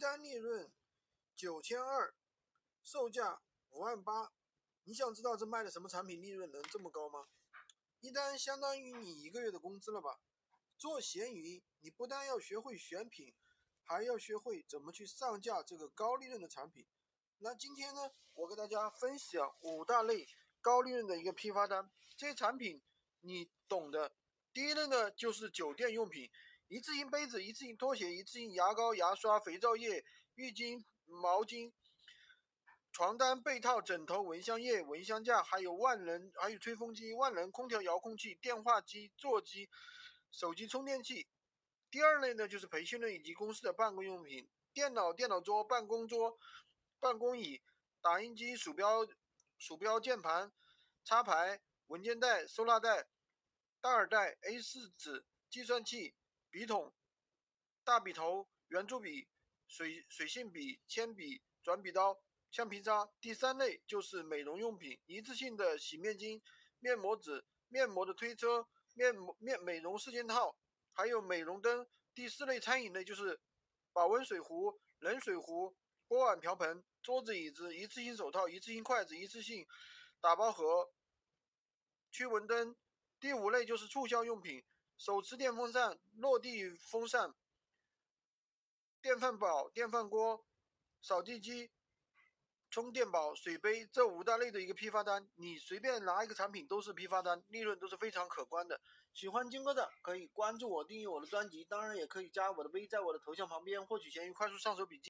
单利润九千二，售价五万八。你想知道这卖的什么产品利润能这么高吗？一单相当于你一个月的工资了吧？做闲鱼，你不但要学会选品，还要学会怎么去上架这个高利润的产品。那今天呢，我给大家分享五大类高利润的一个批发单，这些产品你懂的。第一类呢，就是酒店用品。一次性杯子、一次性拖鞋、一次性牙膏、牙刷、肥皂液、浴巾、毛巾、床单、被套、枕头、蚊香液、蚊香架，还有万能，还有吹风机、万能空调遥控器、电话机、座机、手机充电器。第二类呢，就是培训类以及公司的办公用品：电脑、电脑桌、办公桌、办公椅、打印机、鼠标、鼠标、键盘、插排、文件袋、收纳袋、大耳袋、A4 纸、计算器。笔筒、大笔头、圆珠笔、水水性笔、铅笔、转笔刀、橡皮擦。第三类就是美容用品，一次性的洗面巾、面膜纸、面膜的推车、面膜面美容四件套，还有美容灯。第四类餐饮类就是保温水壶、冷水壶、锅碗瓢盆、桌子椅子、一次性手套、一次性筷子、一次性打包盒、驱蚊灯。第五类就是促销用品。手持电风扇、落地风扇、电饭煲、电饭锅、扫地机、充电宝、水杯，这五大类的一个批发单，你随便拿一个产品都是批发单，利润都是非常可观的。喜欢金哥的可以关注我、订阅我的专辑，当然也可以加我的微，在我的头像旁边获取闲鱼快速上手笔记。